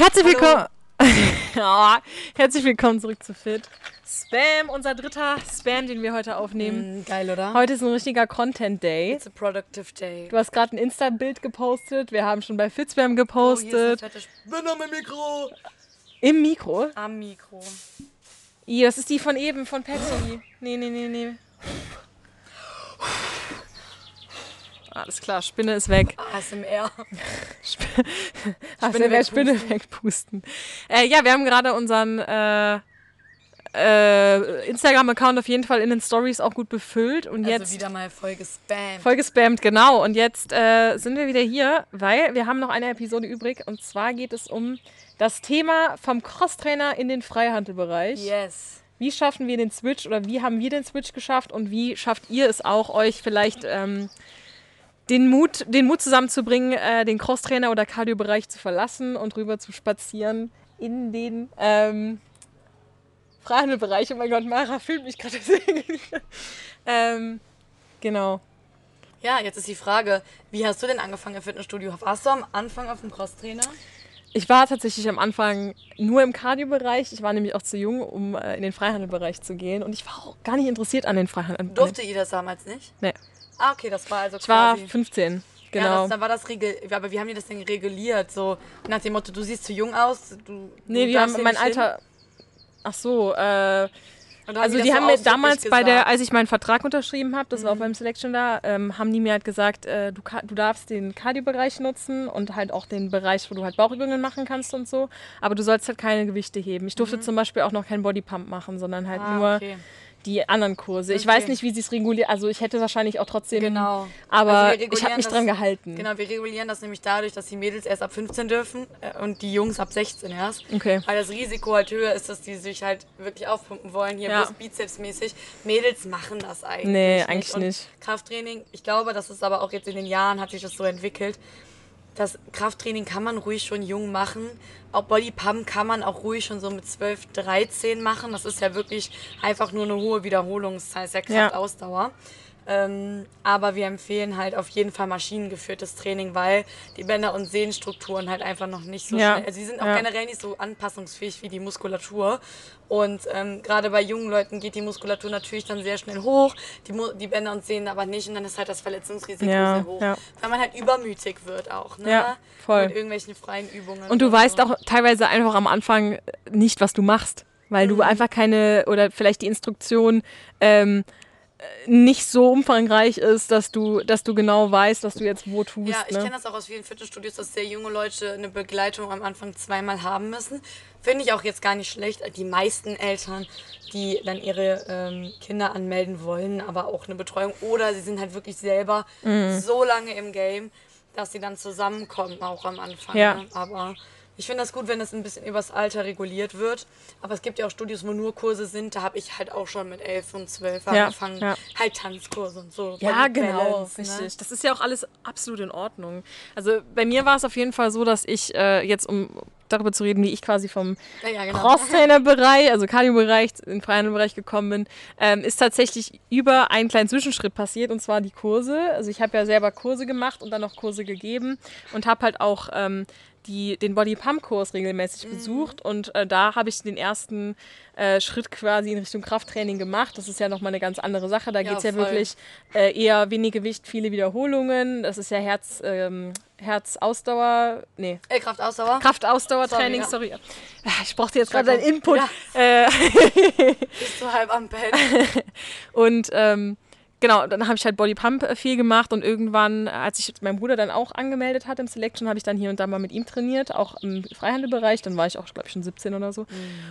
Herzlich willkommen. oh, herzlich willkommen zurück zu Fit. Spam, unser dritter Spam, den wir heute aufnehmen. Mm, geil, oder? Heute ist ein richtiger Content Day. It's a productive day. Du hast gerade ein Insta-Bild gepostet. Wir haben schon bei Fitspam Oh, hier ist gepostet. das fette Spinner mit Mikro. Im Mikro. Am Mikro. Ih, das ist die von eben, von Pepsi. Nee, nee, nee, nee. Alles klar, Spinne ist weg. ASMR. Hast Spinne der Spinne wegpusten. Äh, ja, wir haben gerade unseren äh, äh, Instagram-Account auf jeden Fall in den Stories auch gut befüllt und Also jetzt wieder mal voll gespammt. voll gespammt, genau. Und jetzt äh, sind wir wieder hier, weil wir haben noch eine Episode übrig und zwar geht es um das Thema vom Crosstrainer in den Freihandelbereich. Yes. Wie schaffen wir den Switch oder wie haben wir den Switch geschafft und wie schafft ihr es auch, euch vielleicht ähm, den, Mut, den Mut zusammenzubringen, äh, den Crosstrainer oder Cardio-Bereich zu verlassen und rüber zu spazieren in den ähm, Freihandelbereich. Oh mein Gott, Mara fühlt mich gerade sehr. ähm, genau. Ja, jetzt ist die Frage, wie hast du denn angefangen im Fitnessstudio? Warst du am Anfang auf dem Crosstrainer? Ich war tatsächlich am Anfang nur im Cardio-Bereich. Ich war nämlich auch zu jung, um äh, in den Freihandelbereich zu gehen. Und ich war auch gar nicht interessiert an den Freihandel. Durfte ihr das damals nicht? Nee. Ah, okay, das war also Ich war quasi... 15. Ja, Genau. das, dann war das regel aber wie haben die das denn reguliert? So nach dem Motto, du siehst zu jung aus, du. Nee, die darfst haben mein nicht hin? Alter. Ach so, äh, also die so haben mir ausdrücklich damals bei der, als ich meinen Vertrag unterschrieben habe, das war auch beim Selection da, ähm, haben die mir halt gesagt, äh, du, du darfst den Cardio-Bereich nutzen und halt auch den Bereich, wo du halt Bauchübungen machen kannst und so, aber du sollst halt keine Gewichte heben. Ich durfte zum Beispiel auch noch keinen Bodypump machen, sondern halt Ah, nur okay. Die anderen Kurse. Ich Okay. weiß nicht, wie sie es regulieren, also ich hätte wahrscheinlich auch trotzdem, Genau. aber Also ich habe mich das- dran gehalten. Genau, wir regulieren das nämlich dadurch, dass die Mädels erst ab 15 dürfen äh, und die Jungs ab 16 erst. Okay. Weil das Risiko halt höher ist, dass die sich halt wirklich aufpumpen wollen, hier Ja. bloß bizepsmäßig. Mädels machen das eigentlich Nee, nicht. eigentlich und nicht. Krafttraining, ich glaube, das ist aber auch jetzt in den Jahren hat sich das so entwickelt. Das Krafttraining kann man ruhig schon jung machen. Auch Bodypump kann man auch ruhig schon so mit 12, 13 machen. Das ist ja wirklich einfach nur eine hohe Wiederholungszahl, ist ja Ja. Ähm, aber wir empfehlen halt auf jeden Fall maschinengeführtes Training, weil die Bänder- und Sehnenstrukturen halt einfach noch nicht so Ja. schnell. Also sie sind auch Ja. generell nicht so anpassungsfähig wie die Muskulatur. Und ähm, gerade bei jungen Leuten geht die Muskulatur natürlich dann sehr schnell hoch, die, Mu die Bänder und Sehnen aber nicht. Und dann ist halt das Verletzungsrisiko Ja, sehr hoch. Weil man halt übermütig wird auch. Ne? Ja, voll. Mit irgendwelchen freien Übungen. Und du oder weißt so. auch teilweise einfach am Anfang nicht, was du machst, weil Mhm. du einfach keine oder vielleicht die Instruktion ähm, äh, nicht so umfangreich ist, dass du, dass du genau weißt, was du jetzt wo tust. Ja, ich ne? kenne das auch aus vielen Fitnessstudios, dass sehr junge Leute eine Begleitung am Anfang zweimal haben müssen. Finde ich auch jetzt gar nicht schlecht. Die meisten Eltern, die dann ihre ähm, Kinder anmelden wollen, aber auch eine Betreuung. Oder sie sind halt wirklich selber Mhm. so lange im Game, dass sie dann zusammenkommen, auch am Anfang. Ja. Ne? Aber ich finde das gut, wenn es ein bisschen übers Alter reguliert wird. Aber es gibt ja auch Studios, wo nur Kurse sind. Da habe ich halt auch schon mit elf und zwölf Ja, angefangen. ja. Halt Tanzkurse und so. Ja, genau, Balance, ne? richtig. Das ist ja auch alles absolut in Ordnung. Also bei mir war es auf jeden Fall so, dass ich äh, jetzt, um darüber zu reden, wie ich quasi vom ja, genau. Crosstrainer-Bereich, also Cardio-Bereich, in den freien Bereich gekommen bin, ähm, ist tatsächlich über einen kleinen Zwischenschritt passiert und zwar die Kurse. Also ich habe ja selber Kurse gemacht und dann noch Kurse gegeben und habe halt auch ähm, die, den Body Pump Kurs regelmäßig Mhm. besucht und äh, da habe ich den ersten äh, Schritt quasi in Richtung Krafttraining gemacht. Das ist ja nochmal eine ganz andere Sache. Da Ja, geht es ja voll. wirklich äh, eher wenig Gewicht, viele Wiederholungen. Das ist ja Herz, ähm, Herzausdauer, nee, Äh, Kraftausdauer. Kraftausdauertraining, sorry. Sorry, Ich brauchte jetzt gerade deinen Input. Ja. Äh, Bist du halb am Bett? und ähm, genau, dann habe ich halt Bodypump äh, viel gemacht und irgendwann, als ich meinen Bruder dann auch angemeldet hatte im Selection, habe ich dann hier und da mal mit ihm trainiert, auch im Freihandelbereich. Dann war ich auch, glaube ich, schon 17 oder so.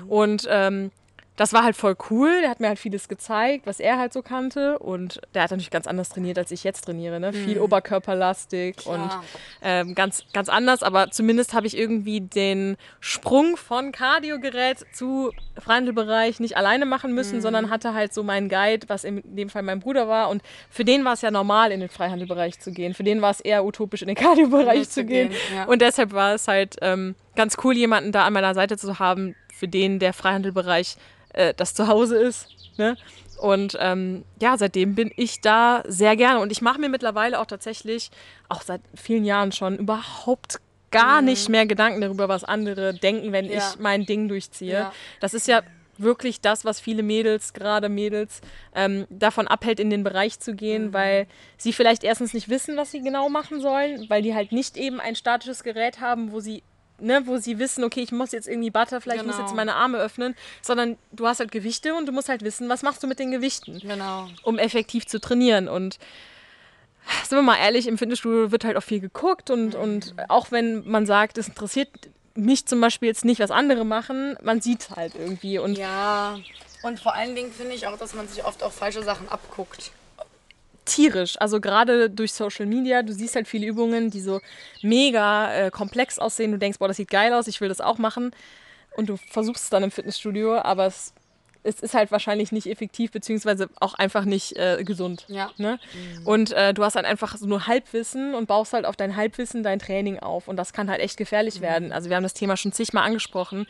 Und ähm, das war halt voll cool. Der hat mir halt vieles gezeigt, was er halt so kannte. Und der hat natürlich ganz anders trainiert, als ich jetzt trainiere. Ne? Viel oberkörperlastig und Klar. ähm, ganz, ganz anders. Aber zumindest habe ich irgendwie den Sprung von Kardiogerät zu Freihandelbereich nicht alleine machen müssen, Mhm. sondern hatte halt so meinen Guide, was in dem Fall mein Bruder war. Und für den war es ja normal, in den Freihandelbereich zu gehen. Für den war es eher utopisch, in den Kardiobereich zu gehen. ja. Und deshalb war es halt ähm, ganz cool, jemanden da an meiner Seite zu haben, für den der Freihandelbereich äh, das Zuhause ist. Ne? Und ähm, ja, seitdem bin ich da sehr gerne. Und ich mache mir mittlerweile auch tatsächlich, auch seit vielen Jahren schon, überhaupt gar nicht mehr Gedanken darüber, was andere denken, wenn Mhm. Ja. ich mein Ding durchziehe. Ja. Das ist ja wirklich das, was viele Mädels, gerade Mädels, ähm, davon abhält, in den Bereich zu gehen, Mhm. weil sie vielleicht erstens nicht wissen, was sie genau machen sollen, weil die halt nicht eben ein statisches Gerät haben, wo sie Ne, wo sie wissen, okay, ich muss jetzt irgendwie Butterfly, ich muss Genau. jetzt meine Arme öffnen, sondern du hast halt Gewichte und du musst halt wissen, was machst du mit den Gewichten Genau. um effektiv zu trainieren. Und sind wir mal ehrlich, im Fitnessstudio wird halt auch viel geguckt und, und auch wenn man sagt, es interessiert mich zum Beispiel jetzt nicht, was andere machen, man sieht halt irgendwie. Und Ja. Und vor allen Dingen finde ich auch, dass man sich oft auch falsche Sachen abguckt. Tierisch, also gerade durch Social Media, du siehst halt viele Übungen, die so mega äh, komplex aussehen. Du denkst, boah, das sieht geil aus, ich will das auch machen. Und du versuchst es dann im Fitnessstudio, aber es, es ist halt wahrscheinlich nicht effektiv, beziehungsweise auch einfach nicht äh, gesund. Ja. Ne? Und äh, du hast dann einfach so nur Halbwissen und baust halt auf dein Halbwissen dein Training auf. Und das kann halt echt gefährlich werden. Also wir haben das Thema schon zigmal angesprochen.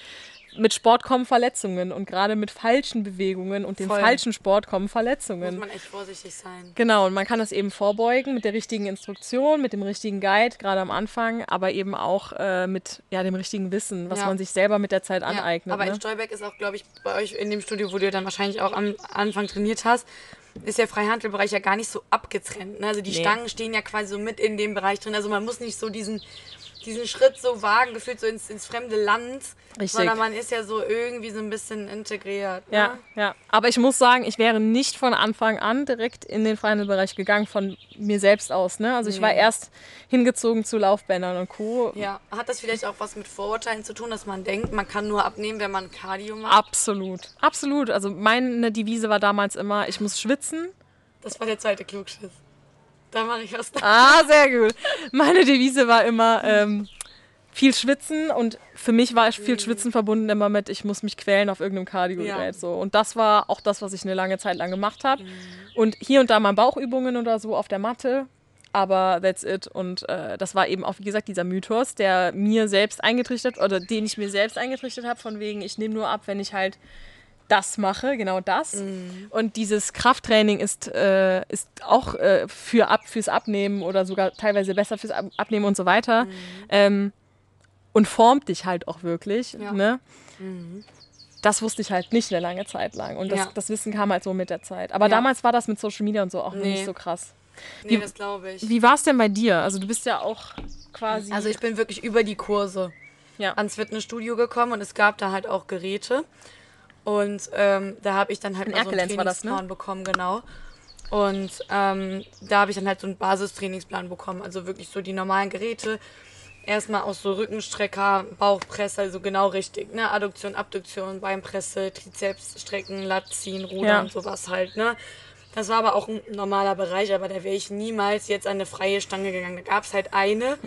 Mit Sport kommen Verletzungen und gerade mit falschen Bewegungen und dem Voll. falschen Sport kommen Muss Verletzungen. man echt vorsichtig sein. Genau, und man kann das eben vorbeugen mit der richtigen Instruktion, mit dem richtigen Guide, gerade am Anfang, aber eben auch äh, mit ja, dem richtigen Wissen, was Ja. man sich selber mit der Zeit Ja, aneignet. aber ne? in Stolberg ist auch, glaube ich, bei euch in dem Studio, wo du dann wahrscheinlich auch am Anfang trainiert hast, ist der Freihandelbereich ja gar nicht so abgetrennt. Ne? Also die Nee. Stangen stehen ja quasi so mit in dem Bereich drin. Also man muss nicht so diesen, diesen Schritt so wagen, gefühlt so ins, ins fremde Land, Richtig. sondern man ist ja so irgendwie so ein bisschen integriert. Ne? Ja, ja. Aber ich muss sagen, ich wäre nicht von Anfang an direkt in den Freihandelbereich gegangen, von mir selbst aus. Ne? Also ich war erst hingezogen zu Laufbändern und Co. Ja, hat das vielleicht auch was mit Vorurteilen zu tun, dass man denkt, man kann nur abnehmen, wenn man Cardio macht? Absolut, absolut. Also meine Devise war damals immer, ich muss schwitzen. Das war der zweite Klugschiss. Da mache ich was. Ah, sehr gut. Meine Devise war immer ähm, viel schwitzen und für mich war viel Schwitzen verbunden immer mit, ich muss mich quälen auf irgendeinem Cardio-Gerät. Ja. So. Und das war auch das, was ich eine lange Zeit lang gemacht habe. Und hier und da mal Bauchübungen oder so auf der Matte. Aber that's it. Und äh, das war eben auch, wie gesagt, dieser Mythos, der mir selbst eingetrichtert oder den ich mir selbst eingetrichtert habe, von wegen, ich nehme nur ab, wenn ich halt das mache, genau das. Und dieses Krafttraining ist, äh, ist auch äh, für ab, fürs Abnehmen oder sogar teilweise besser fürs Ab Abnehmen und so weiter. Ähm, und formt dich halt auch wirklich. Ja. Ne? Das wusste ich halt nicht eine lange Zeit lang. Und das, Ja. das Wissen kam halt so mit der Zeit. Aber Ja. damals war das mit Social Media und so auch Nee. nicht so krass. Nee, das glaube ich. Wie war es denn bei dir? Also du bist ja auch quasi. Also ich bin wirklich über die Kurse ja. ans Fitnessstudio gekommen und es gab da halt auch Geräte. Und ähm, da habe ich dann halt In mal so einen das, ne? Trainingsplan bekommen, genau. Und ähm, da habe ich dann halt so einen Basistrainingsplan bekommen. Also wirklich so die normalen Geräte. Erstmal auch so Rückenstrecker, Bauchpresse, also genau richtig. Ne? Adduktion, Abduktion, Beinpresse, Trizeps strecken, Lat ziehen, Rudern Ja. und sowas halt. Ne? Das war aber auch ein normaler Bereich, aber da wäre ich niemals jetzt an eine freie Stange gegangen. Da gab es halt eine.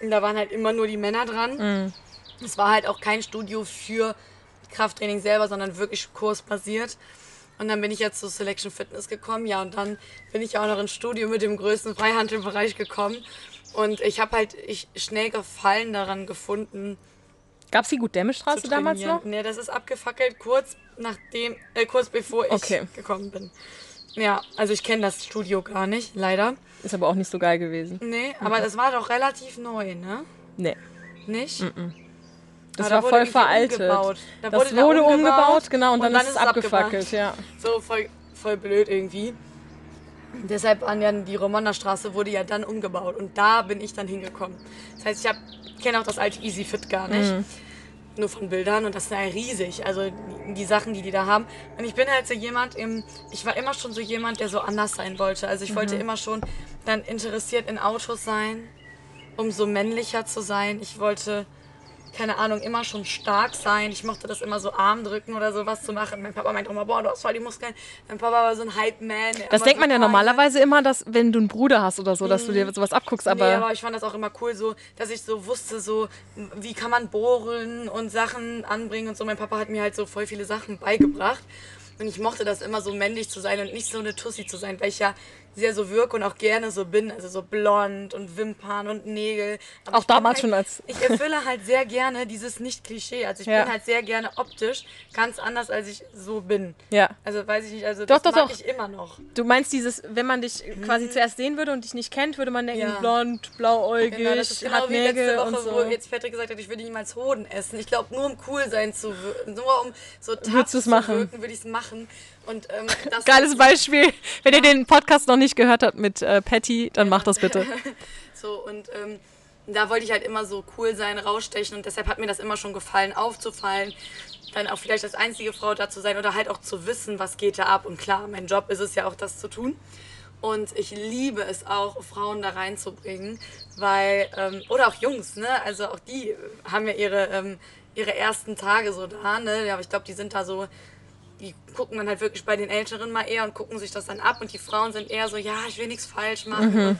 Und da waren halt immer nur die Männer dran. Es war halt auch kein Studio für Krafttraining selber, sondern wirklich kursbasiert. Und dann bin ich jetzt zu Selection Fitness gekommen, ja, und dann bin ich auch noch ins Studio mit dem größten Freihandelbereich gekommen. Und ich habe halt ich schnell Gefallen daran gefunden, Gab es die gut Dämmestraße zu damals noch? Nee, das ist abgefackelt kurz nachdem, äh, kurz bevor ich Okay. gekommen bin. Ja, also ich kenne das Studio gar nicht, leider. Ist aber auch nicht so geil gewesen. Nee, aber das war doch relativ neu, ne? Nee. Nicht? Das Aber da war voll veraltet. umgebaut. Da das wurde da wurde umgebaut, umgebaut genau, und, dann, ist es abgefackelt, ja. So voll, voll blöd irgendwie. Deshalb an ja die Romanderstraße wurde ja dann umgebaut und da bin ich dann hingekommen. Das heißt, ich kenne auch das alte Easy Fit gar nicht. Mhm. Nur von Bildern und das ist ja riesig. Also die, die Sachen, die die da haben. Und ich bin halt so jemand, im, ich war immer schon so jemand, der so anders sein wollte. Also ich Mhm. wollte immer schon dann interessiert in Autos sein, um so männlicher zu sein. Ich wollte keine Ahnung, immer schon stark sein. Ich mochte das immer so Arm drücken oder sowas zu machen. Mein Papa meinte immer, boah, du hast voll die Muskeln. Mein Papa war so ein Hype-Man. Das denkt man ja normalerweise immer, dass wenn du einen Bruder hast oder so, dass du dir sowas abguckst, aber, Mhm. nee, aber ich fand das auch immer cool, so, dass ich so wusste, so, wie kann man bohren und Sachen anbringen und so. Mein Papa hat mir halt so voll viele Sachen beigebracht. Und ich mochte das immer so männlich zu sein und nicht so eine Tussi zu sein, weil ich ja sehr so wirke und auch gerne so bin. Also so blond und Wimpern und Nägel. Aber Auch damals halt, schon als- Ich erfülle halt sehr gerne dieses Nicht-Klischee. Also ich Ja. bin halt sehr gerne optisch ganz anders, als ich so bin. Ja. Also weiß ich nicht, also Doch, das doch, mag doch. ich immer noch. Du meinst dieses, wenn man dich quasi zuerst sehen würde und dich nicht kennt, würde man denken, Mhm. Ja. blond, blauäugig, Genau, das ist genau hat wie letzte Nägel Woche, und so. wo jetzt Patrick gesagt hat, ich würde niemals Hoden essen. Ich glaube, nur um cool sein zu wirken, nur um so tough zu machen? wirken, würde ich es machen. Und ähm, Geiles Beispiel. Wenn ihr den Podcast noch nicht gehört habt mit äh, Patty, dann macht das bitte. So, und ähm, da wollte ich halt immer so cool sein, rausstechen und deshalb hat mir das immer schon gefallen, aufzufallen. Dann auch vielleicht als einzige Frau da zu sein oder halt auch zu wissen, was geht da ab. Und klar, mein Job ist es ja auch, das zu tun. Und ich liebe es auch, Frauen da reinzubringen, weil, ähm, oder auch Jungs, ne? Also auch die haben ja ihre, ähm, ihre ersten Tage so da, ne? Aber ich glaube, die sind da so, die gucken dann halt wirklich bei den Älteren mal eher und gucken sich das dann ab und die Frauen sind eher so, ja, ich will nichts falsch machen. Und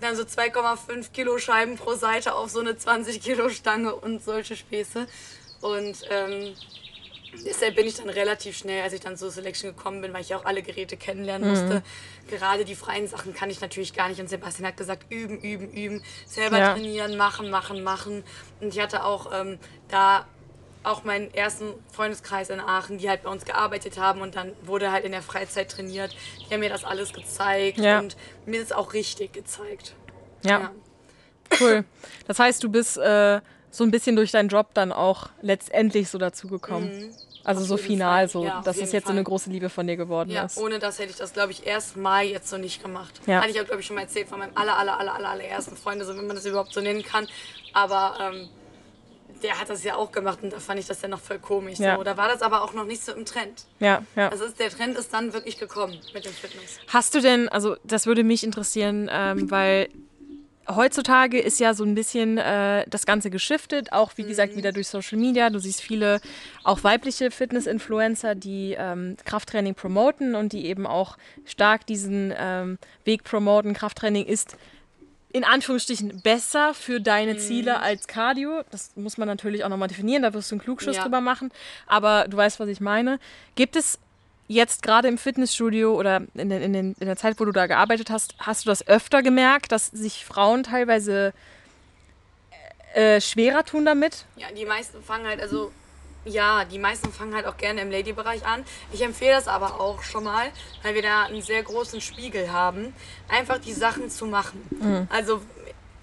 dann so 2,5 Kilo Scheiben pro Seite auf so eine 20 Kilo Stange und solche Späße. Und ähm, deshalb bin ich dann relativ schnell, als ich dann zur Selection gekommen bin, weil ich ja auch alle Geräte kennenlernen musste. Gerade die freien Sachen kann ich natürlich gar nicht. Und Sebastian hat gesagt, üben, üben, üben, selber Ja. trainieren, machen, machen, machen. Und ich hatte auch ähm, da auch meinen ersten Freundeskreis in Aachen, die halt bei uns gearbeitet haben und dann wurde halt in der Freizeit trainiert. Die haben mir das alles gezeigt Ja. und mir ist auch richtig gezeigt. Ja, cool. Das heißt, du bist äh, so ein bisschen durch deinen Job dann auch letztendlich so dazugekommen. Also Mhm. Auf so final, Fall. so, Ja, dass es jetzt so eine Fall. große Liebe von dir geworden Ja, ist. ohne das hätte ich das, glaube ich, erstmal jetzt so nicht gemacht. Ja. Hatte ich auch, glaube ich, schon mal erzählt von meinem aller, aller, aller, aller, allerersten Freund, so wenn man das überhaupt so nennen kann. Aber ähm, der hat das ja auch gemacht und da fand ich das ja noch voll komisch. Ja. So. Da war das aber auch noch nicht so im Trend. Ja, ja. Also ist, der Trend ist dann wirklich gekommen mit dem Fitness. Hast du denn, also das würde mich interessieren, ähm, weil heutzutage ist ja so ein bisschen äh, das Ganze geschiftet, auch wie gesagt wieder durch Social Media. Du siehst viele auch weibliche Fitness-Influencer, die ähm, Krafttraining promoten und die eben auch stark diesen ähm, Weg promoten. Krafttraining ist in Anführungsstrichen besser für deine Mhm. Ziele als Cardio. Das muss man natürlich auch nochmal definieren, da wirst du einen Klugschuss Ja. drüber machen. Aber du weißt, was ich meine. Gibt es jetzt gerade im Fitnessstudio oder in, den, in, den, in der Zeit, wo du da gearbeitet hast, hast du das öfter gemerkt, dass sich Frauen teilweise äh, schwerer tun damit? Ja, die meisten fangen halt, also ja, die meisten fangen halt auch gerne im Lady-Bereich an. Ich empfehle das aber auch schon mal, weil wir da einen sehr großen Spiegel haben, einfach die Sachen zu machen. Also,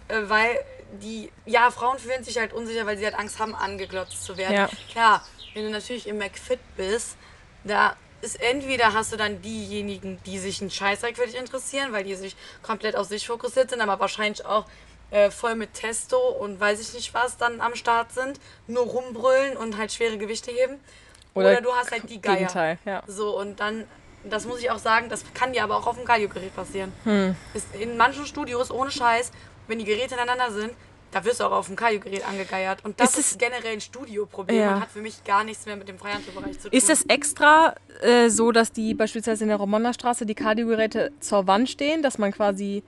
äh, weil die, ja, Frauen fühlen sich halt unsicher, weil sie halt Angst haben, angeglotzt zu werden. Ja. Klar, wenn du natürlich im McFit bist, da ist entweder hast du dann diejenigen, die sich einen Scheißdreck für dich interessieren, weil die sich komplett auf sich fokussiert sind, aber wahrscheinlich auch äh, voll mit Testo und weiß ich nicht was dann am Start sind, nur rumbrüllen und halt schwere Gewichte heben. Oder, Oder du hast halt die Geier. Gegenteil, ja. So, und dann, das muss ich auch sagen, das kann dir aber auch auf dem Kardiogerät passieren. Hm. Ist in manchen Studios, ohne Scheiß, wenn die Geräte ineinander sind, da wirst du auch auf dem Kardiogerät angegeiert. Und das Ist ist, generell ein Studioproblem Ja. und hat für mich gar nichts mehr mit dem Freihandelbereich zu tun. Ist es extra äh, so, dass die beispielsweise in der Romonderstraße die Kardiogeräte zur Wand stehen, dass man quasi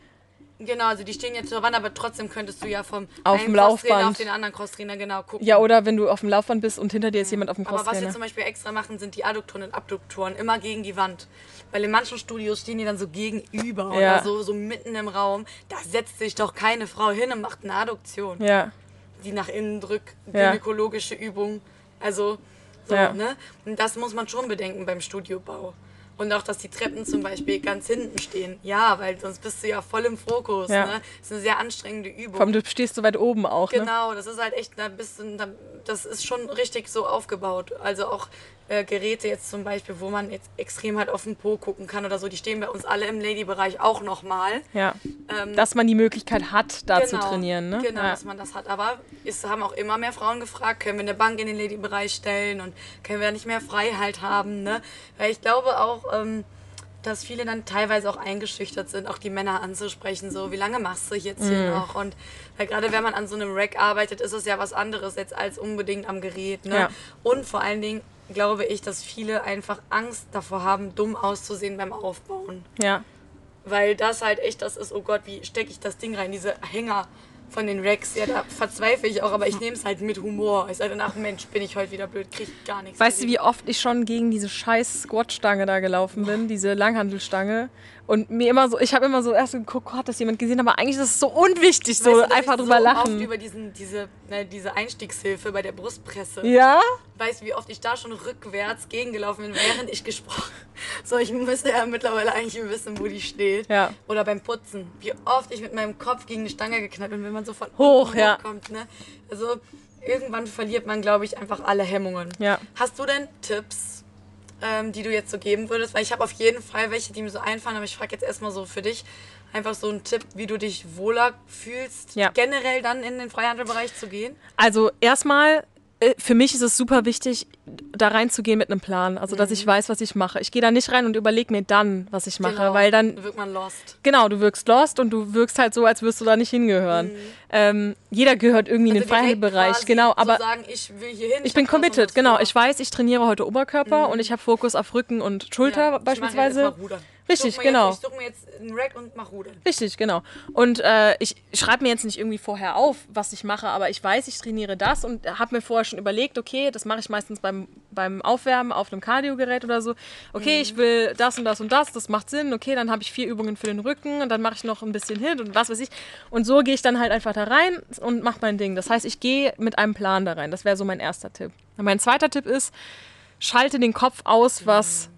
Genau, also die stehen jetzt zur Wand, aber trotzdem könntest du ja vom Auf dem Crosstrainer Laufband. auf den anderen Crosstrainer genau gucken. ja oder wenn du auf dem Laufband bist und hinter dir ist jemand auf dem Aber was wir Crosstrainer. zum Beispiel extra machen, sind die Adduktoren und Abduktoren immer gegen die Wand. Weil in manchen Studios stehen die dann so gegenüber Ja. oder so, so mitten im Raum. Da setzt sich doch keine Frau hin und macht eine Adduktion. Ja, Die nach innen drückt, Ja. gynäkologische Übung. Also, so, Ja. ne? Und das muss man schon bedenken beim Studiobau. Und auch, dass die Treppen zum Beispiel ganz hinten stehen. Ja, weil sonst bist du ja voll im Fokus. Ja. Ne? Das ist eine sehr anstrengende Übung. vor allem du stehst so weit oben auch, ne? Genau, das ist halt echt, da bist du, da, das ist schon richtig so aufgebaut. Also auch äh, Geräte jetzt zum Beispiel, wo man jetzt extrem halt auf den Po gucken kann oder so, die stehen bei uns alle im Lady-Bereich auch nochmal. Ja. Ähm, Dass man die Möglichkeit hat, da zu genau, trainieren, ne? Genau, ja. dass man das hat. Aber es haben auch immer mehr Frauen gefragt, können wir eine Bank in den Lady-Bereich stellen und können wir nicht mehr Freiheit haben, ne? Weil ich glaube auch, ähm, dass viele dann teilweise auch eingeschüchtert sind, auch die Männer anzusprechen, so, wie lange machst du jetzt Mhm. hier noch? Und weil gerade wenn man an so einem Rack arbeitet, ist es ja was anderes jetzt als unbedingt am Gerät, ne? Ja. Und vor allen Dingen glaube ich, dass viele einfach Angst davor haben, dumm auszusehen beim Aufbauen. ja. Weil das halt echt das ist, oh Gott, wie stecke ich das Ding rein, diese Hänger von den Racks. Ja, da verzweifle ich auch, aber ich nehme es halt mit Humor. Ich sage danach, Mensch, bin ich heute wieder blöd, krieg gar nichts. Weißt du, wie oft ich schon gegen diese scheiß Squat-Stange da gelaufen bin, diese Langhandelstange? Und mir immer so, ich habe immer so erst geguckt, oh, hat das jemand gesehen, aber eigentlich ist es so unwichtig, so Weißt du, einfach ich drüber so lachen. Oft über diesen, diese, ne, diese Einstiegshilfe bei der Brustpresse. ja? Weißt du, wie oft ich da schon rückwärts gegengelaufen bin, während ich gesprochen So, ich müsste ja mittlerweile eigentlich wissen, wo die steht. Ja. Oder beim Putzen. Wie oft ich mit meinem Kopf gegen eine Stange geknallt bin, wenn man so von Hoch, ja. hochkommt. Ne? Also, irgendwann verliert man, glaube ich, einfach alle Hemmungen. Ja. Hast du denn Tipps, ähm, die du jetzt so geben würdest? Weil ich habe auf jeden Fall welche, die mir so einfallen, aber ich frage jetzt erstmal so für dich. Einfach so einen Tipp, wie du dich wohler fühlst, Ja. generell dann in den Freihandelbereich zu gehen. Also erstmal, für mich ist es super wichtig, da reinzugehen mit einem Plan. Also, dass ich weiß, was ich mache. Ich gehe da nicht rein und überlege mir dann, was ich mache, Genau. weil dann wird man lost. Genau, du wirkst lost und du wirkst halt so, als würdest du da nicht hingehören. Ähm, jeder gehört irgendwie in den Mhm. Also direkt Freihandelbereich, quasi genau. Aber so sagen, ich will hier hin. ich bin das und committed, genau. vor. Ich weiß, ich trainiere heute Oberkörper und ich habe Fokus auf Rücken und Schulter Ja, ich beispielsweise. mache jetzt mal Rudern. Richtig, genau. Jetzt, ich suche mir jetzt einen Rack und mach Rudern. Richtig, genau. Und äh, ich schreibe mir jetzt nicht irgendwie vorher auf, was ich mache, aber ich weiß, ich trainiere das und habe mir vorher schon überlegt, okay, das mache ich meistens beim, beim Aufwärmen auf einem Kardiogerät oder so. Okay, ich will das und das und das, das macht Sinn. Okay, dann habe ich vier Übungen für den Rücken und dann mache ich noch ein bisschen hin und was weiß ich. Und so gehe ich dann halt einfach da rein und mache mein Ding. Das heißt, ich gehe mit einem Plan da rein. Das wäre so mein erster Tipp. Und mein zweiter Tipp ist, schalte den Kopf aus, was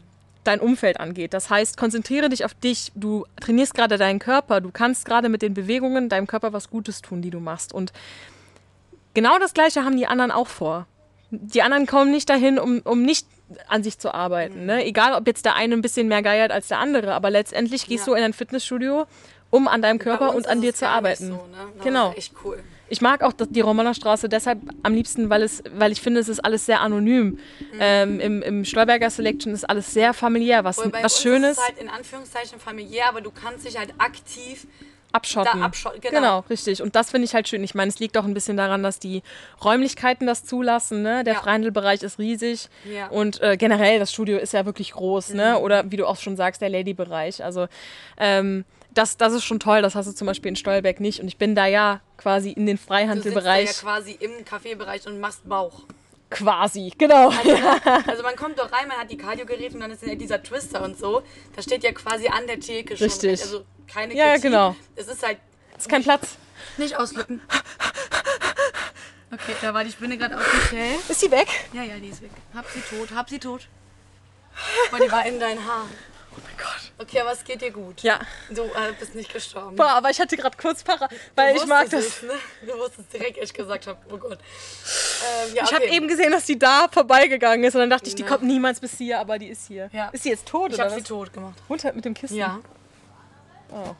dein Umfeld angeht. Das heißt, konzentriere dich auf dich. Du trainierst gerade deinen Körper. Du kannst gerade mit den Bewegungen deinem Körper was Gutes tun, die du machst. Und genau das Gleiche haben die anderen auch vor. Die anderen kommen nicht dahin, um, um nicht an sich zu arbeiten. Ne? Egal, ob jetzt der eine ein bisschen mehr geiert als der andere, aber letztendlich gehst Ja. du in ein Fitnessstudio, um an deinem Körper und an dir zu arbeiten. So, ne? Das Genau. ist echt cool. Ich mag auch die Romanerstraße deshalb am liebsten, weil, es, weil ich finde, es ist alles sehr anonym. Ähm, Im im Stolberger Selection ist alles sehr familiär, was, bei was uns Schönes, ist es halt in Anführungszeichen familiär, aber du kannst dich halt aktiv abschotten. da abschotten, genau. genau. richtig. Und das finde ich halt schön. Ich meine, es liegt auch ein bisschen daran, dass die Räumlichkeiten das zulassen. Ne? Der Ja. Freihandelbereich ist riesig. Ja. Und äh, generell, das Studio ist ja wirklich groß. Mhm. Ne? Oder wie du auch schon sagst, der Lady-Bereich. Also ähm, das, das ist schon toll. Das hast du zum Beispiel in Stolberg nicht. Und ich bin da ja quasi in den Du sitzt ja Freihandelbereich. quasi im Kaffeebereich und machst Bauch. Quasi, genau. Also man kommt doch rein, man hat die Kardiogeräte und dann ist ja dieser Twister und so. Da steht ja quasi an der Theke schon. Richtig. Also keine Ja, ja, Kritik. genau. Es ist halt ist kein Platz. nicht ausflippen. Okay, da war die Spinne gerade auf Michelle. Ist sie weg? Ja, ja, die ist weg. Hab sie tot, hab sie tot. Aber die war in deinen Haaren. Oh mein Gott. Okay, aber es geht dir gut. Ja. Du äh, bist nicht gestorben. Boah, aber ich hatte gerade kurz Para, weil Du ich mag das. Es, ne? Du wusstest direkt, als ich gesagt habe, oh Gott. Ähm, ja, Ich habe okay. eben gesehen, dass die da vorbeigegangen ist und dann dachte ich, die Na. kommt niemals bis hier, aber die ist hier. Ja. Ist sie jetzt tot Ich oder habe sie tot gemacht. Runter mit dem Kissen. Ja. Oh.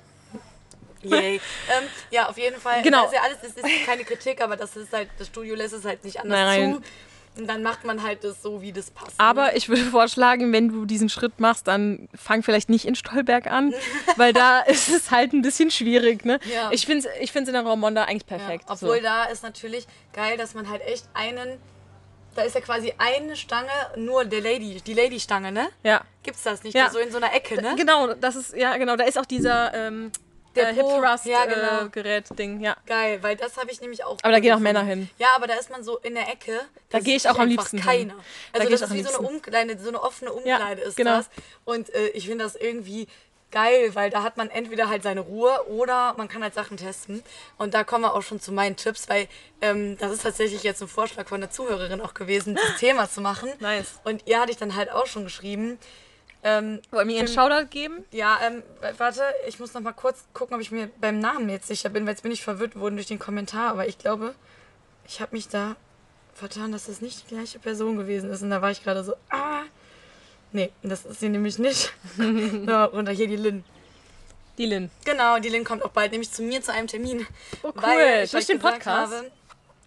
Yay. ähm, ja, auf jeden Fall. Genau. Das ist ja alles, das ist keine Kritik, aber das ist halt, das Studio lässt es halt nicht anders Nein. zu. Und dann macht man halt das so, wie das passt. Aber ich würde vorschlagen, wenn du diesen Schritt machst, dann fang vielleicht nicht in Stolberg an, weil da ist es halt ein bisschen schwierig. Ne? Ja. Ich finde es ich find's in der Raumonda eigentlich ja, perfekt. obwohl so. da ist natürlich geil, dass man halt echt einen. Da ist ja quasi eine Stange, nur der Lady, die Lady-Stange, ne? Ja. Gibt's das nicht? Ja. So in so einer Ecke, ne? Genau, das ist, ja, genau, da ist auch dieser ähm, Der äh, Hip Thrust ja, genau. äh, Gerät-Ding, ja. Geil, weil das habe ich nämlich auch. Aber da gehen auch. Männer hin. Ja, aber da ist man so in der Ecke. Da da gehe ich auch am liebsten. Keiner. Da Also gehe das ist wie so eine, Umkleide, so eine offene Umkleide ist genau. das. Und äh, ich finde das irgendwie geil, weil da hat man entweder halt seine Ruhe oder man kann halt Sachen testen. Und da kommen wir auch schon zu meinen Tipps, weil ähm, das ist tatsächlich jetzt ein Vorschlag von der Zuhörerin auch gewesen, das Thema zu machen. Nice. Und ihr hatte ich dann halt auch schon geschrieben. Ähm, Wollen wir ihr einen Shoutout geben? ja, ähm, warte, ich muss noch mal kurz gucken, ob ich mir beim Namen jetzt sicher bin, weil jetzt bin ich verwirrt worden durch den Kommentar, aber ich glaube, ich habe mich da vertan, dass das nicht die gleiche Person gewesen ist. Und da war ich gerade so, ah. Nee, das ist sie nämlich nicht. und da hier die Lynn. Die Lynn. Genau, die Lynn kommt auch bald nämlich zu mir zu einem Termin. Oh, cool. Weil ich Durch den Podcast? Habe,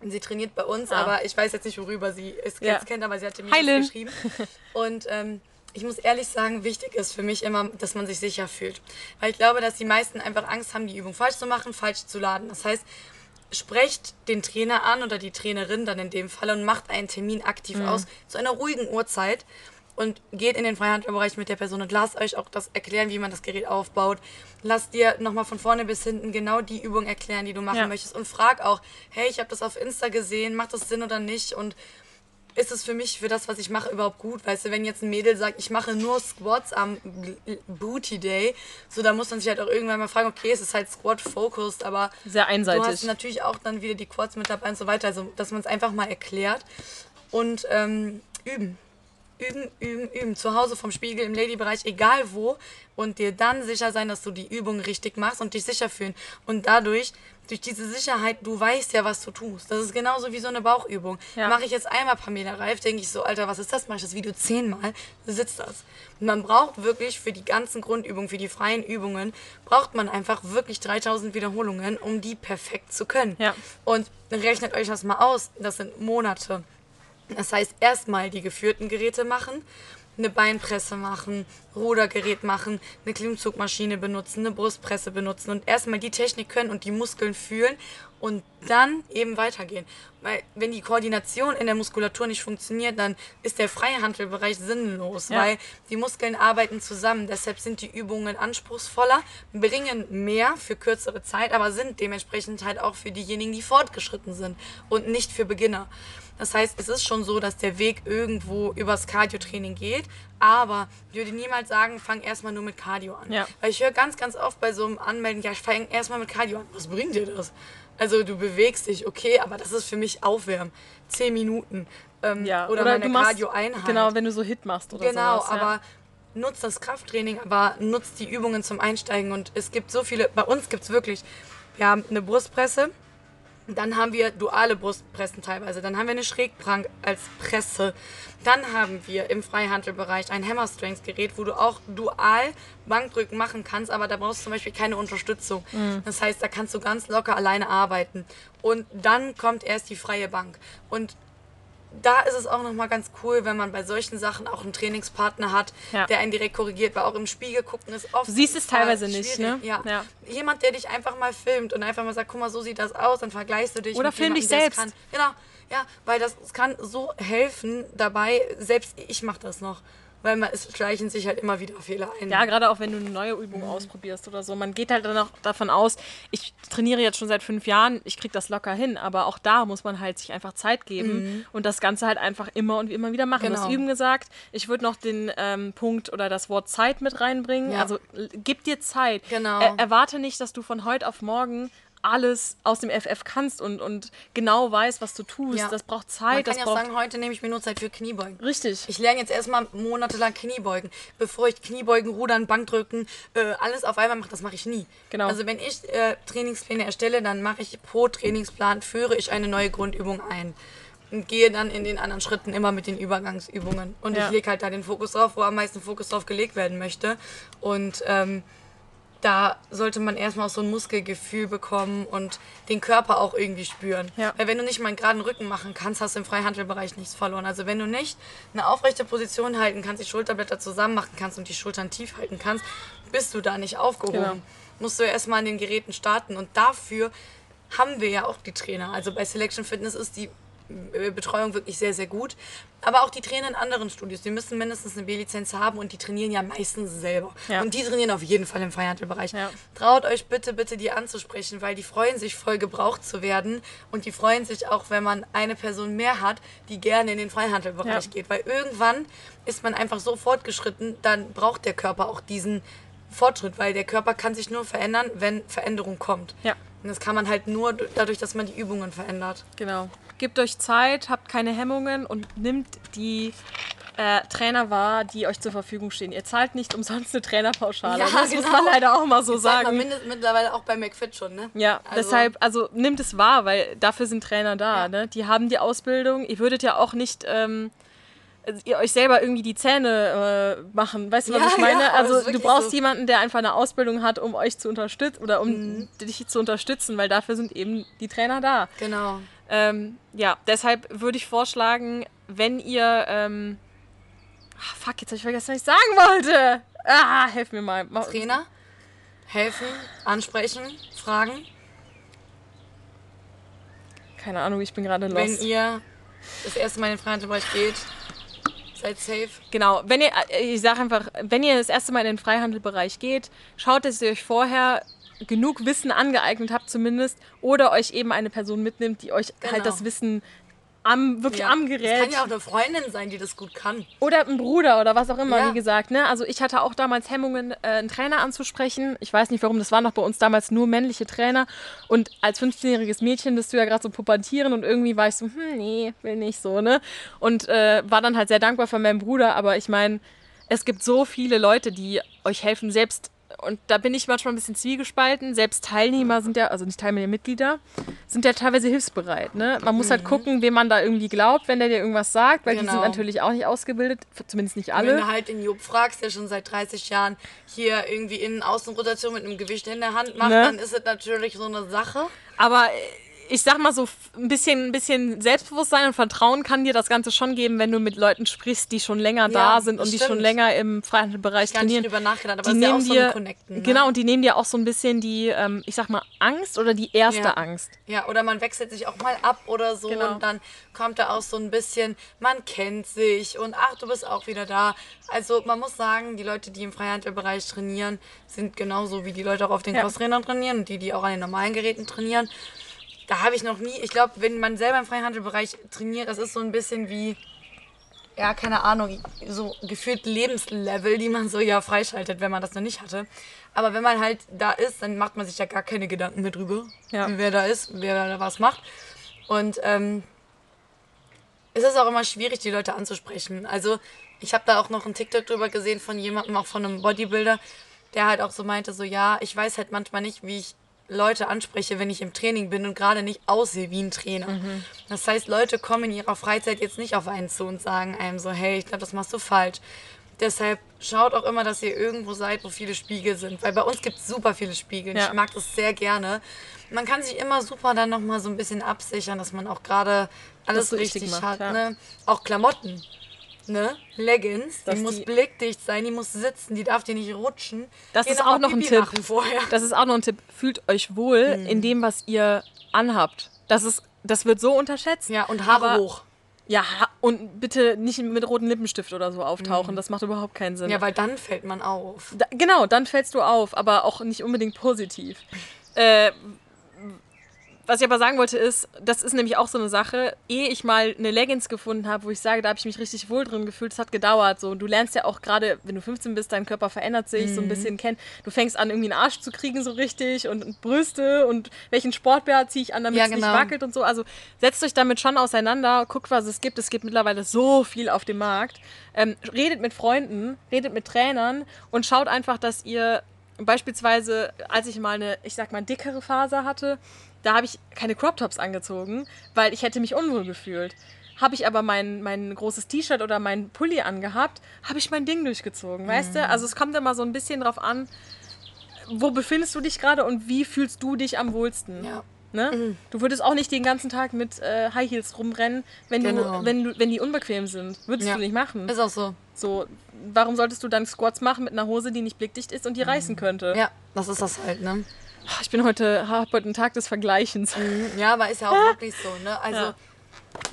sie trainiert bei uns, Ah. aber ich weiß jetzt nicht, worüber sie es Ja. kennt, aber sie hat mir geschrieben. Und ähm, ich muss ehrlich sagen, wichtig ist für mich immer, dass man sich sicher fühlt. Weil ich glaube, dass die meisten einfach Angst haben, die Übung falsch zu machen, falsch zu laden. Das heißt, sprecht den Trainer an oder die Trainerin dann in dem Fall und macht einen Termin aktiv Mhm. aus zu einer ruhigen Uhrzeit. und geht in den Freihandelbereich mit der Person und lasst euch auch das erklären, wie man das Gerät aufbaut. Lasst dir nochmal von vorne bis hinten genau die Übung erklären, die du machen Ja. möchtest und frag auch, hey, ich habe das auf Insta gesehen, macht das Sinn oder nicht und ist es für mich, für das, was ich mache, überhaupt gut? Weißt du, wenn jetzt ein Mädel sagt, ich mache nur Squats am Booty Day, so da muss man sich halt auch irgendwann mal fragen, okay, es ist halt Squat-focused, aber Sehr du hast einseitig. natürlich auch dann wieder die Quads mit dabei und so weiter, also dass man es einfach mal erklärt und ähm, üben. Üben, üben, üben. Zu Hause vom Spiegel, im Lady-Bereich, egal wo. Und dir dann sicher sein, dass du die Übung richtig machst und dich sicher fühlen. Und dadurch, durch diese Sicherheit, du weißt ja, was du tust. Das ist genauso wie so eine Bauchübung. Ja. Mache ich jetzt einmal Pamela Reif, denke ich so, Alter, was ist das? Mache ich das Video zehnmal, sitzt das. Und man braucht wirklich für die ganzen Grundübungen, für die freien Übungen, braucht man einfach wirklich 3000 Wiederholungen, um die perfekt zu können. Ja. Und rechnet euch das mal aus. Das sind Monate. Das heißt, erstmal die geführten Geräte machen, eine Beinpresse machen, Rudergerät machen, eine Klimmzugmaschine benutzen, eine Brustpresse benutzen und erstmal die Technik können und die Muskeln fühlen und dann eben weitergehen. Weil wenn die Koordination in der Muskulatur nicht funktioniert, dann ist der Freihandelbereich sinnlos, Ja. weil die Muskeln arbeiten zusammen. Deshalb sind die Übungen anspruchsvoller, bringen mehr für kürzere Zeit, aber sind dementsprechend halt auch für diejenigen, die fortgeschritten sind und nicht für Beginner. Das heißt, es ist schon so, dass der Weg irgendwo übers Cardio-Training geht, aber ich würde niemals sagen, fang erstmal nur mit Cardio an. Ja. Weil ich höre ganz, ganz oft bei so einem Anmelden, ja, ich fange erstmal mit Cardio an. Was bringt dir das? Also du bewegst dich, okay, aber das ist für mich Aufwärmen. Zehn Minuten. Ähm, ja. oder, meine du machst, Cardio-Einheit. Genau, wenn du so Hit machst oder Genau, sowas. ja. aber nutzt das Krafttraining, aber nutzt die Übungen zum Einsteigen. Und es gibt so viele, bei uns gibt es wirklich, wir haben eine Brustpresse, dann haben wir duale Brustpressen teilweise, dann haben wir eine Schrägprank als Presse, dann haben wir im Freihandelbereich ein Hammer Strength Gerät, wo du auch dual Bankdrücken machen kannst, aber da brauchst du zum Beispiel keine Unterstützung. Das heißt, da kannst du ganz locker alleine arbeiten. Und dann kommt erst die freie Bank. Und da ist es auch nochmal ganz cool, wenn man bei solchen Sachen auch einen Trainingspartner hat, Ja. der einen direkt korrigiert, weil auch im Spiegel gucken ist oft. Du siehst es teilweise nicht, ne? schwierig. Ja. Ja. Jemand, der dich einfach mal filmt und einfach mal sagt, guck mal, so sieht das aus, dann vergleichst du dich. Oder film dich selbst. Kann. Genau, ja, weil das kann so helfen dabei, selbst ich mache das noch. Weil man, es schleichen sich halt immer wieder Fehler ein. Ja, gerade auch wenn du eine neue Übung ausprobierst oder so. Man geht halt dann auch davon aus, ich trainiere jetzt schon seit fünf Jahren, ich krieg das locker hin, aber auch da muss man halt sich einfach Zeit geben und das Ganze halt einfach immer und immer wieder machen. Du hast Mhm. Genau. Üben gesagt, ich würde noch den ähm, Punkt oder das Wort Zeit mit reinbringen. Ja. Also gib dir Zeit. Genau. Er, erwarte nicht, dass du von heute auf morgen alles aus dem FF kannst und, und genau weißt, was du tust. Ja. Das braucht man Zeit, kann das ja auch braucht... sagen, heute nehme ich mir nur Zeit für Kniebeugen. Richtig. Ich lerne jetzt erstmal monatelang Kniebeugen. Bevor ich Kniebeugen, Rudern, Bankdrücken, äh, alles auf einmal mache, das mache ich nie. Genau. Also wenn ich äh, Trainingspläne erstelle, dann mache ich pro Trainingsplan, führe ich eine neue Grundübung ein. Und gehe dann in den anderen Schritten immer mit den Übergangsübungen. Und Ja. ich lege halt da den Fokus drauf, wo am meisten Fokus drauf gelegt werden möchte. Und ähm, da sollte man erstmal auch so ein Muskelgefühl bekommen und den Körper auch irgendwie spüren. Ja. Weil wenn du nicht mal einen geraden Rücken machen kannst, hast du im Freihandelbereich nichts verloren. Also wenn du nicht eine aufrechte Position halten kannst, die Schulterblätter zusammen machen kannst und die Schultern tief halten kannst, bist du da nicht aufgehoben. Genau. Musst du erstmal an den Geräten starten und dafür haben wir ja auch die Trainer. Also bei Selection Fitness ist die äh, Betreuung wirklich sehr, sehr gut. Aber auch die Trainer in anderen Studios, die müssen mindestens eine B-Lizenz haben und die trainieren ja meistens selber. Ja. Und die trainieren auf jeden Fall im Freihandelbereich. Ja. Traut euch bitte, bitte, die anzusprechen, weil die freuen sich voll gebraucht zu werden und die freuen sich auch, wenn man eine Person mehr hat, die gerne in den Freihandelbereich Ja. geht. Weil irgendwann ist man einfach so fortgeschritten, dann braucht der Körper auch diesen Fortschritt, weil der Körper kann sich nur verändern, wenn Veränderung kommt. Ja. Und das kann man halt nur dadurch, dass man die Übungen verändert. Genau. Gebt euch Zeit, habt keine Hemmungen und nimmt die äh, Trainer wahr, die euch zur Verfügung stehen. Ihr zahlt nicht umsonst eine Trainerpauschale. Ja, das muss genau. man leider auch mal so man sagen. mindest, mittlerweile auch bei McFit schon, ne? Ja, Also- deshalb, also nimmt es wahr, weil dafür sind Trainer da. Ja. Ne? Die haben die Ausbildung. Ihr würdet ja auch nicht ähm, ihr euch selber irgendwie die Zähne äh, machen. Weißt du, was Ja, ich meine? ja, das also du brauchst so. jemanden, der einfach eine Ausbildung hat, um euch zu unterstützen oder um Mhm. dich zu unterstützen, weil dafür sind eben die Trainer da. Genau. Ähm, ja, deshalb würde ich vorschlagen, wenn ihr. Ähm, ah, fuck, jetzt habe ich vergessen, was ich sagen wollte. Ah, helf mir mal. Trainer, helfen, ansprechen, fragen. Keine Ahnung, ich bin gerade Wenn lost. ihr das erste Mal in den Freihandelbereich geht, Seid safe. Genau, wenn ihr, ich sage einfach, wenn ihr das erste Mal in den Freihandelbereich geht, schaut, dass ihr euch vorher genug Wissen angeeignet habt zumindest oder euch eben eine Person mitnimmt, die euch Genau. halt das Wissen am, wirklich am Das Gerät kann ja auch eine Freundin sein, die das gut kann. oder ein Bruder oder was auch immer, Ja. wie gesagt. Ne? Also ich hatte auch damals Hemmungen, äh, einen Trainer anzusprechen. Ich weiß nicht warum, das waren noch bei uns damals nur männliche Trainer. Und als 15-jähriges Mädchen bist du ja gerade so pubertieren und irgendwie war ich so, hm, nee, will nicht so, ne? Und äh, war dann halt sehr dankbar für meinen Bruder. Aber ich meine, es gibt so viele Leute, die euch helfen, selbst und da bin ich manchmal ein bisschen zwiegespalten. Selbst Teilnehmer sind ja, also nicht Teilnehmer, Mitglieder, sind ja teilweise hilfsbereit. Ne? Man muss halt gucken, wem man da irgendwie glaubt, wenn der dir irgendwas sagt, weil die sind Genau. natürlich auch nicht ausgebildet, zumindest nicht Wenn alle. du halt den Job fragst, der schon seit 30 Jahren hier irgendwie Innen-Außenrotation mit einem Gewicht in der Hand macht, Ne? dann ist es natürlich so eine Sache. Aber äh, ich sag mal so, ein bisschen, ein bisschen Selbstbewusstsein und Vertrauen kann dir das Ganze schon geben, wenn du mit Leuten sprichst, die schon länger Ja, da sind und das die schon stimmt. länger im Freihandelbereich nicht trainieren. drüber nachgedacht, aber die ist ja so dir, ein Connecten. Ne? genau, und die nehmen dir auch so ein bisschen die, ähm, ich sag mal, Angst oder die erste Ja. Angst. Ja, oder man wechselt sich auch mal ab oder so Genau. und dann kommt da auch so ein bisschen, man kennt sich und ach, du bist auch wieder da. Also man muss sagen, die Leute, die im Freihandelbereich trainieren, sind genauso wie die Leute auch auf den Ja. Crosstrainern trainieren und die, die auch an den normalen Geräten trainieren. Da habe ich noch nie, ich glaube, wenn man selber im Freihandelbereich trainiert, das ist so ein bisschen wie, ja, keine Ahnung, so gefühlt Lebenslevel, die man so ja freischaltet, wenn man das noch nicht hatte. Aber wenn man halt da ist, dann macht man sich ja gar keine Gedanken mehr drüber, Ja. wer da ist, wer da was macht. Und ähm, es ist auch immer schwierig, die Leute anzusprechen. Also ich habe da auch noch einen TikTok drüber gesehen von jemandem, auch von einem Bodybuilder, der halt auch so meinte, so ja, ich weiß halt manchmal nicht, wie ich Leute anspreche, wenn ich im Training bin und gerade nicht aussehe wie ein Trainer. Das heißt, Leute kommen in ihrer Freizeit jetzt nicht auf einen zu und sagen einem so, hey, ich glaube, das machst du falsch. Deshalb schaut auch immer, dass ihr irgendwo seid, wo viele Spiegel sind. Weil bei uns gibt es super viele Spiegel. Ja. Ich mag das sehr gerne. Man kann sich immer super dann nochmal so ein bisschen absichern, dass man auch gerade alles richtig richtig, macht, hat. ja. Ne? Auch Klamotten. Ne? Leggings, Dass die muss die- blickdicht sein, die muss sitzen, die darf dir nicht rutschen. Das Geh ist auch noch ein Tipp. Das ist auch noch ein Tipp. Fühlt euch wohl Mhm. in dem, was ihr anhabt. Das ist, das wird so unterschätzt. Ja, und Haare aber- hoch. Ja, und bitte nicht mit rotem Lippenstift oder so auftauchen. Das macht überhaupt keinen Sinn. Mhm. Ja, weil dann fällt man auf. Da, genau, dann fällst du auf, aber auch nicht unbedingt positiv. Äh, was ich aber sagen wollte ist, das ist nämlich auch so eine Sache, ehe ich mal eine Leggings gefunden habe, wo ich sage, da habe ich mich richtig wohl drin gefühlt, es hat gedauert. So, du lernst ja auch gerade, wenn du 15 bist, dein Körper verändert sich Mhm. so ein bisschen kennen. Du fängst an, irgendwie einen Arsch zu kriegen so richtig und, und Brüste und welchen Sportbär ziehe ich an, damit Ja, es nicht genau. wackelt und so. Also setzt euch damit schon auseinander, guckt, was es gibt. Es gibt mittlerweile so viel auf dem Markt. Ähm, redet mit Freunden, redet mit Trainern und schaut einfach, dass ihr beispielsweise, als ich mal eine, ich sag mal, dickere Phase hatte, da habe ich keine Crop Tops angezogen, weil ich hätte mich unwohl gefühlt. Habe ich aber mein, mein großes T-Shirt oder mein Pulli angehabt, habe ich mein Ding durchgezogen, weißt du? Also es kommt immer so ein bisschen drauf an, wo befindest du dich gerade und wie fühlst du dich am wohlsten. Ja. Ne? Du würdest auch nicht den ganzen Tag mit äh, High Heels rumrennen, wenn, Genau. du, wenn, du, wenn die unbequem sind. Würdest Ja. du nicht machen. Ist auch so. So, warum solltest du dann Squats machen mit einer Hose, die nicht blickdicht ist und die reißen könnte? Ja, das ist das halt, ne? Ich bin heute, hab heute einen Tag des Vergleichens. Ja, aber ist ja auch wirklich so, ne? Also, Ja.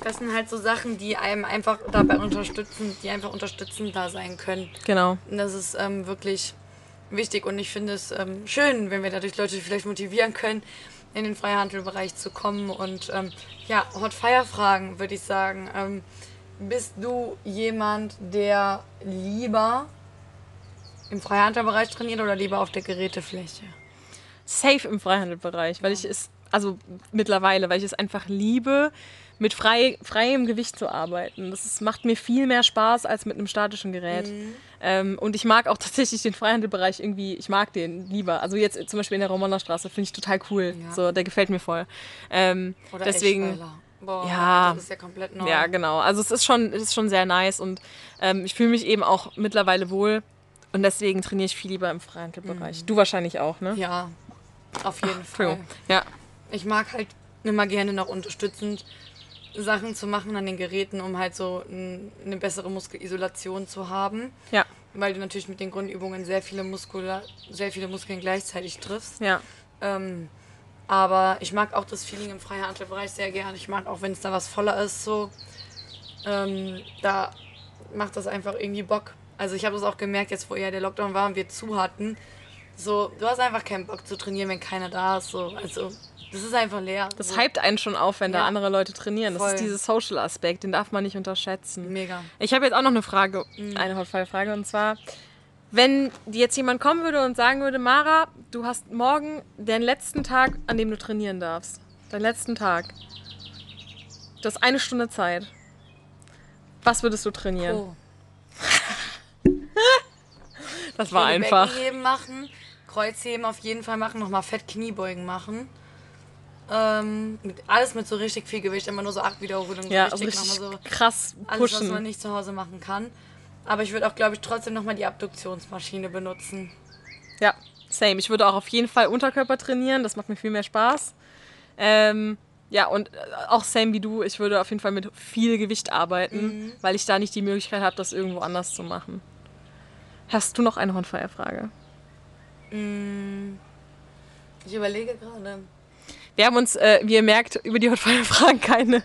das sind halt so Sachen, die einem einfach dabei unterstützen, die einfach unterstützend da sein können. Genau. Und das ist ähm, wirklich wichtig und ich finde es ähm, schön, wenn wir dadurch Leute vielleicht motivieren können, in den Freihandelbereich zu kommen. Und ähm, ja, Hot Fire Fragen würde ich sagen. Ähm, bist du jemand, der lieber im Freihandelbereich trainiert oder lieber auf der Gerätefläche? Safe im Freihandelbereich, weil ich es, also mittlerweile, weil ich es einfach liebe, mit frei, freiem Gewicht zu arbeiten. Das ist, macht mir viel mehr Spaß als mit einem statischen Gerät. Mhm. Ähm, und ich mag auch tatsächlich den Freihandelbereich irgendwie, ich mag den lieber. Also jetzt zum Beispiel in der Romanerstraße finde ich total cool. Ja. So, der gefällt mir voll. Ähm, Oder deswegen. Boah, Ja. das ist ja komplett neu. Ja, genau. Also es ist schon, es ist schon sehr nice und ähm, ich fühle mich eben auch mittlerweile wohl und deswegen trainiere ich viel lieber im Freihandelbereich. Du wahrscheinlich auch, ne? Mhm. Ja, auf jeden Fall. Entschuldigung. Ja, Ich mag halt immer gerne noch unterstützend Sachen zu machen an den Geräten, um halt so eine bessere Muskelisolation zu haben. ja, Weil du natürlich mit den Grundübungen sehr viele, Muskula sehr viele Muskeln gleichzeitig triffst. ja. Ähm, aber ich mag auch das Feeling im Freihandelbereich sehr gern. Ich mag auch, wenn es da was voller ist, so. Ähm, da macht das einfach irgendwie Bock. Also ich habe das auch gemerkt, jetzt wo ja der Lockdown war und wir zu hatten. So, du hast einfach keinen Bock zu trainieren, wenn keiner da ist. So, also das ist einfach leer. Das hypt einen schon auf, wenn da Ja. andere Leute trainieren. Das Voll. ist dieser Social-Aspekt, den darf man nicht unterschätzen. Mega. Ich habe jetzt auch noch eine Frage, Mhm. eine Hotfire-Frage, und zwar, wenn jetzt jemand kommen würde und sagen würde, Mara, du hast morgen den letzten Tag, an dem du trainieren darfst. Deinen letzten Tag. Du hast eine Stunde Zeit. Was würdest du trainieren? Oh. das war einfach. Beckenheben machen, Kreuzheben auf jeden Fall machen, nochmal Fett Kniebeugen machen. Ähm, mit, alles mit so richtig viel Gewicht, immer nur so acht Wiederholungen. Ja, richtig richtig so krass alles, was man pushen. nicht zu Hause machen kann. Aber ich würde auch, glaube ich, trotzdem nochmal die Abduktionsmaschine benutzen. Ja, same. Ich würde auch auf jeden Fall Unterkörper trainieren. Das macht mir viel mehr Spaß. Ähm, ja, und äh, auch same wie du. Ich würde auf jeden Fall mit viel Gewicht arbeiten, Mhm. weil ich da nicht die Möglichkeit habe, das irgendwo anders zu machen. Hast du noch eine Hotfire-Frage? Ich überlege gerade. Wir haben uns, äh, wie ihr merkt, über die Hotfire-Fragen keine,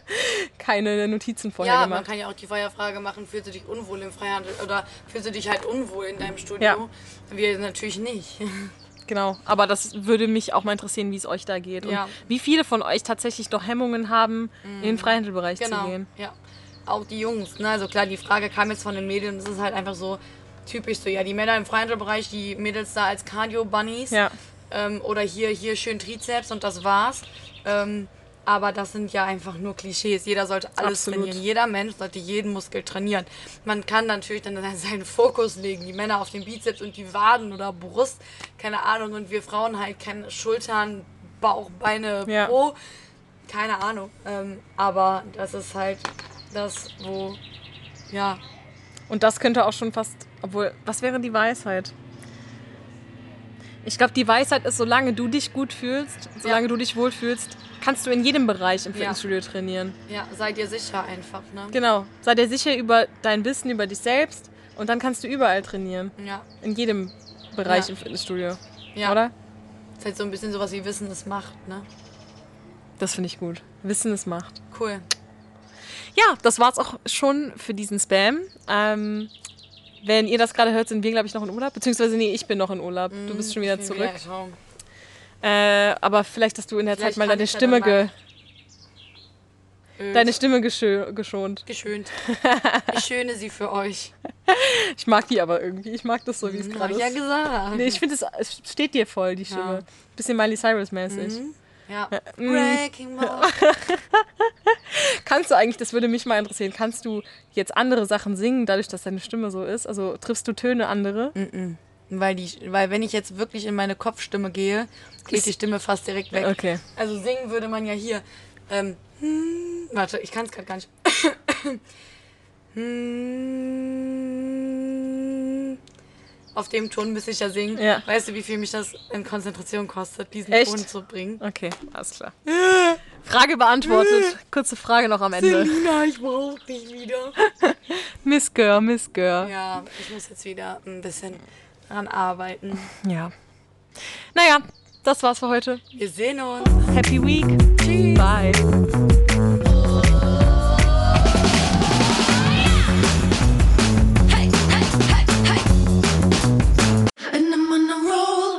keine Notizen vorher Ja, man gemacht. kann ja auch die Feuerfrage machen, fühlst du dich unwohl im Freihandel oder fühlst du dich halt unwohl in deinem Studio? Ja. Wir natürlich nicht. Genau, aber das würde mich auch mal interessieren, wie es euch da geht. Und Ja. wie viele von euch tatsächlich noch Hemmungen haben, in den Freihandelbereich zu Genau, gehen. ja. Auch die Jungs, ne? Also klar, die Frage kam jetzt von den und es ist halt einfach so typisch so, ja, die Männer im Freihandelbereich, die Mädels da als Cardio-Bunnies Ja. ähm, oder hier, hier schön Trizeps und das war's. Ähm, aber das sind ja einfach nur Klischees. Jeder sollte alles Absolut. trainieren. Jeder Mensch sollte jeden Muskel trainieren. Man kann natürlich dann seinen Fokus legen. Die Männer auf den Bizeps und die Waden oder Brust, keine Ahnung. Und wir Frauen halt keine Schultern, Bauch, Beine, Ja. Po. Keine Ahnung. Ähm, aber das ist halt das, wo, ja, Und das könnte auch schon fast, obwohl, was wäre die Weisheit? Ich glaube, die Weisheit ist, solange du dich gut fühlst, solange Ja. du dich wohlfühlst, kannst du in jedem Bereich im Fitnessstudio trainieren. ja, sei dir sicher einfach, ne? Genau. Sei dir sicher über dein Wissen, über dich selbst und dann kannst du überall trainieren. Ja, In jedem Bereich Ja. im Fitnessstudio. ja. Oder? Ist halt so ein bisschen sowas wie Wissen ist Macht, ne? Das finde ich gut. Wissen ist Macht. Cool. Ja, das war's auch schon für diesen Spam. Ähm, wenn ihr das gerade hört, sind wir, glaube ich, noch in Urlaub. Beziehungsweise, nee, ich bin noch in Urlaub. Du bist schon wieder zurück. wieder. Äh, aber vielleicht hast du in der Vielleicht Zeit mal kann deine Stimme, ge Öl. deine Stimme geschö geschont. Geschönt. Ich schöne sie für euch. Ich mag die aber irgendwie. Ich mag das so, wie es Hab gerade ich ja ist. gesagt. Nee, ich finde, es es steht dir voll, die Stimme. Ja. Bisschen Miley Cyrus-mäßig. Ja. Mm. Breaking Ball. Kannst du eigentlich, das würde mich mal interessieren, kannst du jetzt andere Sachen singen, dadurch, dass deine Stimme so ist? Also triffst du Töne andere? Weil, die, weil wenn ich jetzt wirklich in meine Kopfstimme gehe, geht die Stimme fast direkt weg. Okay. Also singen würde man ja hier. Ähm, hm, warte, ich kann es gerade gar nicht. Hm, Auf dem Ton müsste ich ja singen. Ja. Weißt du, wie viel mich das in Konzentration kostet, diesen Echt? Ton zu bringen? Okay, alles klar. Frage beantwortet. Kurze Frage noch am Ende. Selina, ich brauch dich wieder. Miss Girl, Miss Girl. Ja, ich muss jetzt wieder ein bisschen dran arbeiten. Ja. Naja, das war's für heute. Wir sehen uns. Happy Week. Tschüss. Bye.